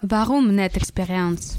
Warum net expérience